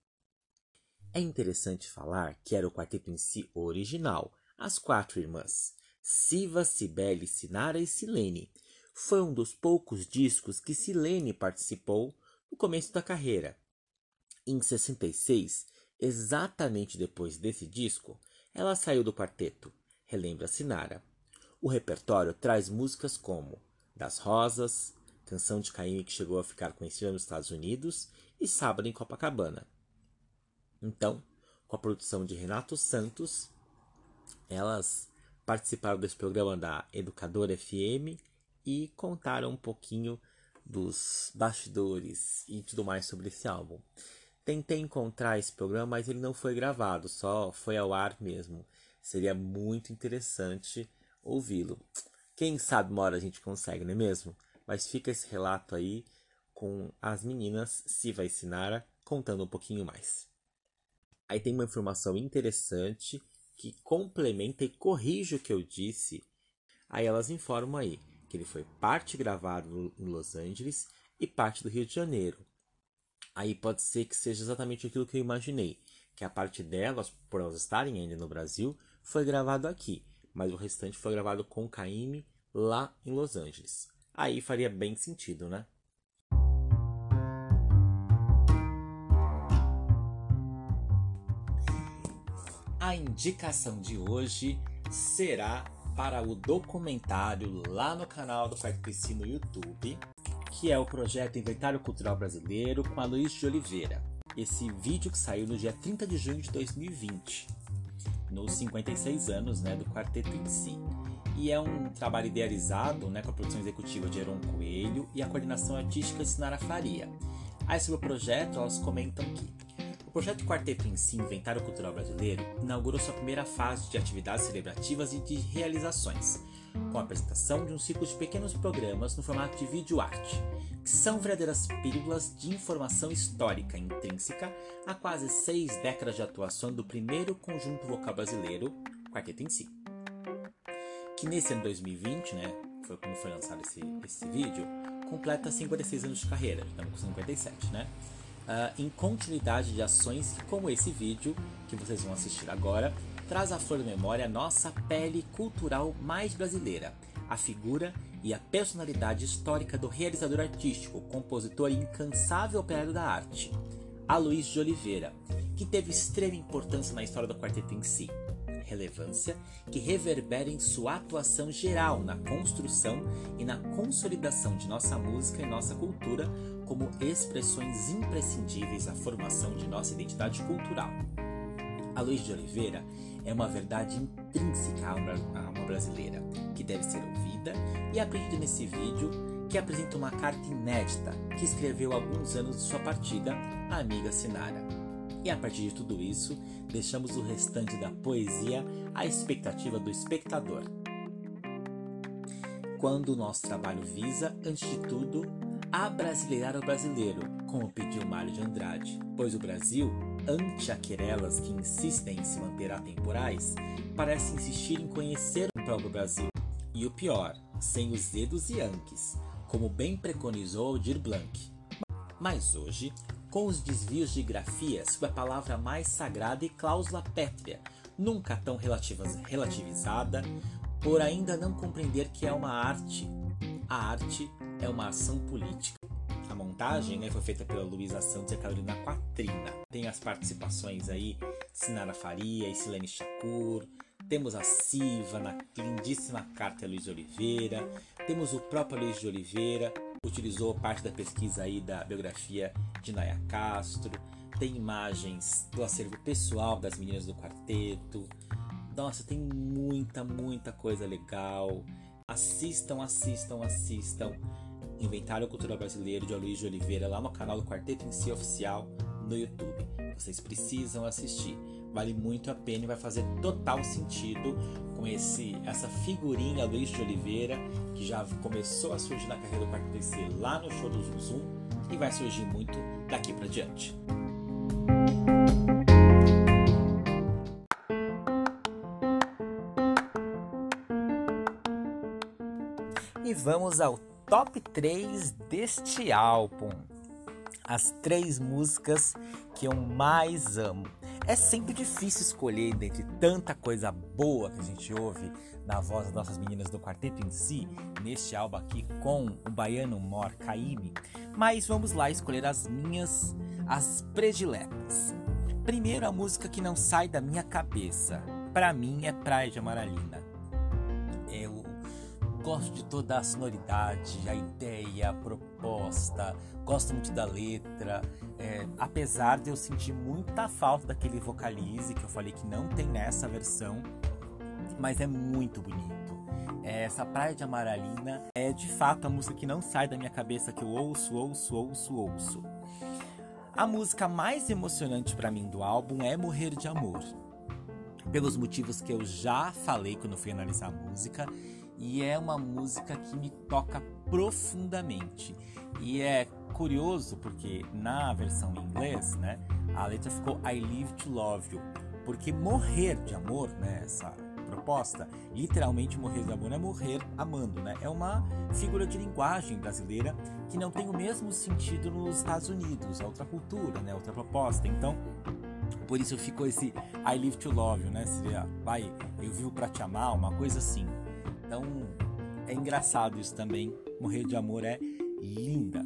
É interessante falar que era o quarteto em si original, as quatro irmãs, Siva, Cibele, Sinara e Silene. Foi um dos poucos discos que Silene participou no começo da carreira. Em 66, exatamente depois desse disco, ela saiu do quarteto, relembra Sinara. O repertório traz músicas como Das Rosas, canção de Caíme que chegou a ficar conhecida nos Estados Unidos, e Sábado em Copacabana. Então, com a produção de Renato Santos, elas participaram desse programa da Educadora FM e contaram um pouquinho dos bastidores e tudo mais sobre esse álbum. Tentei encontrar esse programa, mas ele não foi gravado, só foi ao ar mesmo. Seria muito interessante ouvi-lo. Quem sabe uma hora a gente consegue, não é mesmo? Mas fica esse relato aí com as meninas Siva e Sinara contando um pouquinho mais. Aí tem uma informação interessante que complementa e corrige o que eu disse. Aí elas informam aí que ele foi parte gravado em Los Angeles e parte do Rio de Janeiro. Aí pode ser que seja exatamente aquilo que eu imaginei, que a parte delas, por elas estarem ainda no Brasil, foi gravado aqui, mas o restante foi gravado com Caime lá em Los Angeles. Aí faria bem sentido, né? A indicação de hoje será para o documentário lá no canal do PC no YouTube, que é o projeto Inventário Cultural Brasileiro com a Luiz de Oliveira. Esse vídeo que saiu no dia 30 de junho de 2020, nos 56 anos né, do quarteto em si. E é um trabalho idealizado né, com a produção executiva de Heron Coelho e a coordenação artística de Sinara Faria. Aí sobre o projeto, elas comentam que projeto Quarteto em Si Inventário Cultural Brasileiro inaugurou sua primeira fase de atividades celebrativas e de realizações, com a apresentação de um ciclo de pequenos programas no formato de vídeo arte, que são verdadeiras pílulas de informação histórica intrínseca a quase seis décadas de atuação do primeiro conjunto vocal brasileiro, Quarteto em Si. Que nesse ano 2020, né, foi quando foi lançado esse, esse vídeo, completa 56 anos de carreira, estamos com 57, né? Uh, em continuidade de ações como esse vídeo que vocês vão assistir agora, traz à flor memória nossa pele cultural mais brasileira, a figura e a personalidade histórica do realizador artístico, compositor e incansável operário da arte, Aloysio de Oliveira, que teve extrema importância na história do quarteto em si relevância que reverbera em sua atuação geral na construção e na consolidação de nossa música e nossa cultura como expressões imprescindíveis à formação de nossa identidade cultural. A Luiz de Oliveira é uma verdade intrínseca a uma, a uma brasileira, que deve ser ouvida e aprendida nesse vídeo que apresenta uma carta inédita que escreveu alguns anos de sua partida, a amiga Sinara. E a partir de tudo isso, deixamos o restante da poesia à expectativa do espectador. Quando o nosso trabalho visa, antes de tudo, abrasileirar o brasileiro, como pediu Mário de Andrade, pois o Brasil, ante aquerelas que insistem em se manter atemporais, parece insistir em conhecer o próprio Brasil. E o pior, sem os dedos e anques, como bem preconizou Aldir Blanc. Mas hoje, com os desvios de grafia sobre a palavra mais sagrada e cláusula pétrea, nunca tão relativizada, por ainda não compreender que é uma arte. A arte é uma ação política. A montagem né, foi feita pela Luísa Santos e a Carolina Quatrina. Tem as participações aí, Sinara Faria e Silene Shakur. Temos a Siva na lindíssima carta Luiz Oliveira. Temos o próprio Luiz de Oliveira, utilizou parte da pesquisa aí da biografia de Naya Castro. Tem imagens do acervo pessoal das meninas do quarteto. Nossa, tem muita, muita coisa legal. Assistam, assistam, assistam. Inventário Cultural Brasileiro de Aloysio Oliveira lá no canal do Quarteto em Si Oficial no YouTube. Vocês precisam assistir. Vale muito a pena e vai fazer total sentido com esse essa figurinha Aloysio de Oliveira que já começou a surgir na carreira do em Si lá no show do Zoom Zoom e vai surgir muito daqui para diante. E vamos ao top 3 deste álbum. As três músicas que eu mais amo. É sempre difícil escolher dentre tanta coisa boa que a gente ouve na voz das nossas meninas do quarteto em si, neste álbum aqui com o baiano Mor Caime, mas vamos lá escolher as minhas, as prediletas. Primeiro a música que não sai da minha cabeça, para mim é Praia de Amaralina. Eu gosto de toda a sonoridade, a ideia, a proposta, gosto muito da letra. É, apesar de eu sentir muita falta daquele vocalize que eu falei que não tem nessa versão, mas é muito bonito. É, essa Praia de Amaralina é de fato a música que não sai da minha cabeça, que eu ouço, ouço, ouço, ouço. A música mais emocionante para mim do álbum é Morrer de Amor. Pelos motivos que eu já falei quando fui analisar a música e é uma música que me toca profundamente. E é curioso porque na versão em inglês, né, a letra ficou I live to love you, porque morrer de amor, né, essa proposta, literalmente morrer de amor é morrer amando, né? É uma figura de linguagem brasileira que não tem o mesmo sentido nos Estados Unidos, é outra cultura, né, outra proposta. Então, por isso ficou esse I live to love you, né? Seria, vai, eu vivo para te amar, uma coisa assim. Então é engraçado isso também. Morrer de Amor é linda.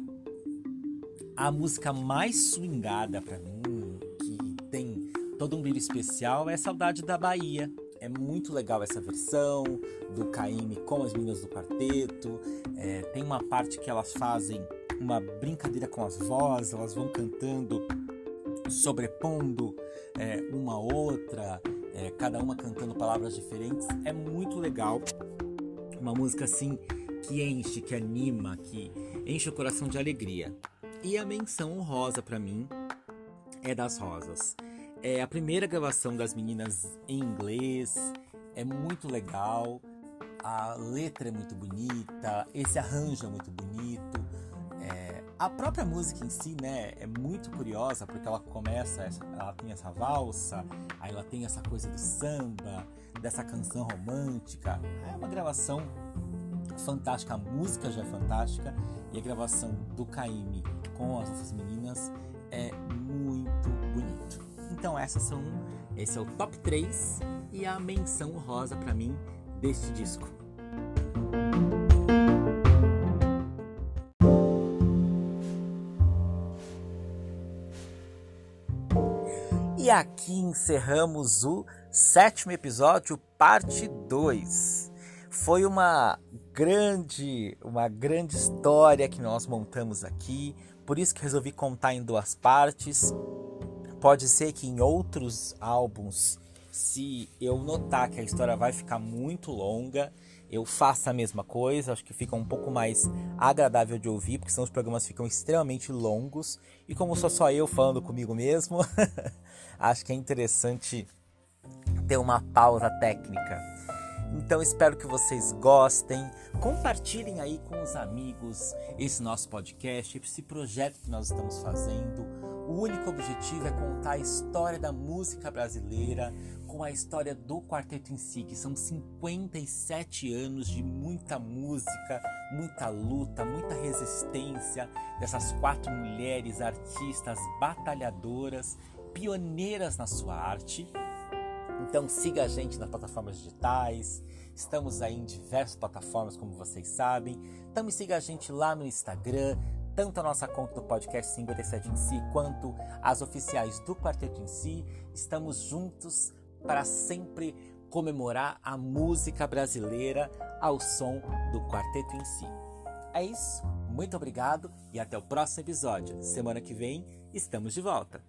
A música mais swingada para mim, que tem todo um brilho especial, é Saudade da Bahia. É muito legal essa versão do Caime com as meninas do quarteto. É, tem uma parte que elas fazem uma brincadeira com as vozes, elas vão cantando, sobrepondo é, uma outra, é, cada uma cantando palavras diferentes. É muito legal. Uma música assim que enche, que anima, que enche o coração de alegria. E a menção honrosa para mim é das Rosas. É a primeira gravação das meninas em inglês, é muito legal. A letra é muito bonita, esse arranjo é muito bonito. É, a própria música em si, né, é muito curiosa porque ela começa, ela tem essa valsa, aí ela tem essa coisa do samba, dessa canção romântica. É uma gravação fantástica, a música já é fantástica e a gravação do Caime com as nossas meninas é muito bonito. Então essas são, esse é o top 3 e a menção rosa para mim deste disco. E aqui encerramos o sétimo episódio, parte 2. Foi uma grande, uma grande história que nós montamos aqui, por isso que resolvi contar em duas partes. Pode ser que em outros álbuns Se eu notar que a história vai ficar muito longa, eu faço a mesma coisa. Acho que fica um pouco mais agradável de ouvir, porque senão os programas ficam extremamente longos. E como sou só eu falando comigo mesmo, acho que é interessante ter uma pausa técnica. Então espero que vocês gostem. Compartilhem aí com os amigos esse nosso podcast, esse projeto que nós estamos fazendo. O único objetivo é contar a história da música brasileira com a história do quarteto em si, que são 57 anos de muita música, muita luta, muita resistência dessas quatro mulheres artistas batalhadoras, pioneiras na sua arte então siga a gente nas plataformas digitais. Estamos aí em diversas plataformas, como vocês sabem. Também siga a gente lá no Instagram, tanto a nossa conta do podcast 57 em si, quanto as oficiais do quarteto em si. Estamos juntos para sempre comemorar a música brasileira ao som do quarteto em si. É isso, muito obrigado e até o próximo episódio. Semana que vem estamos de volta.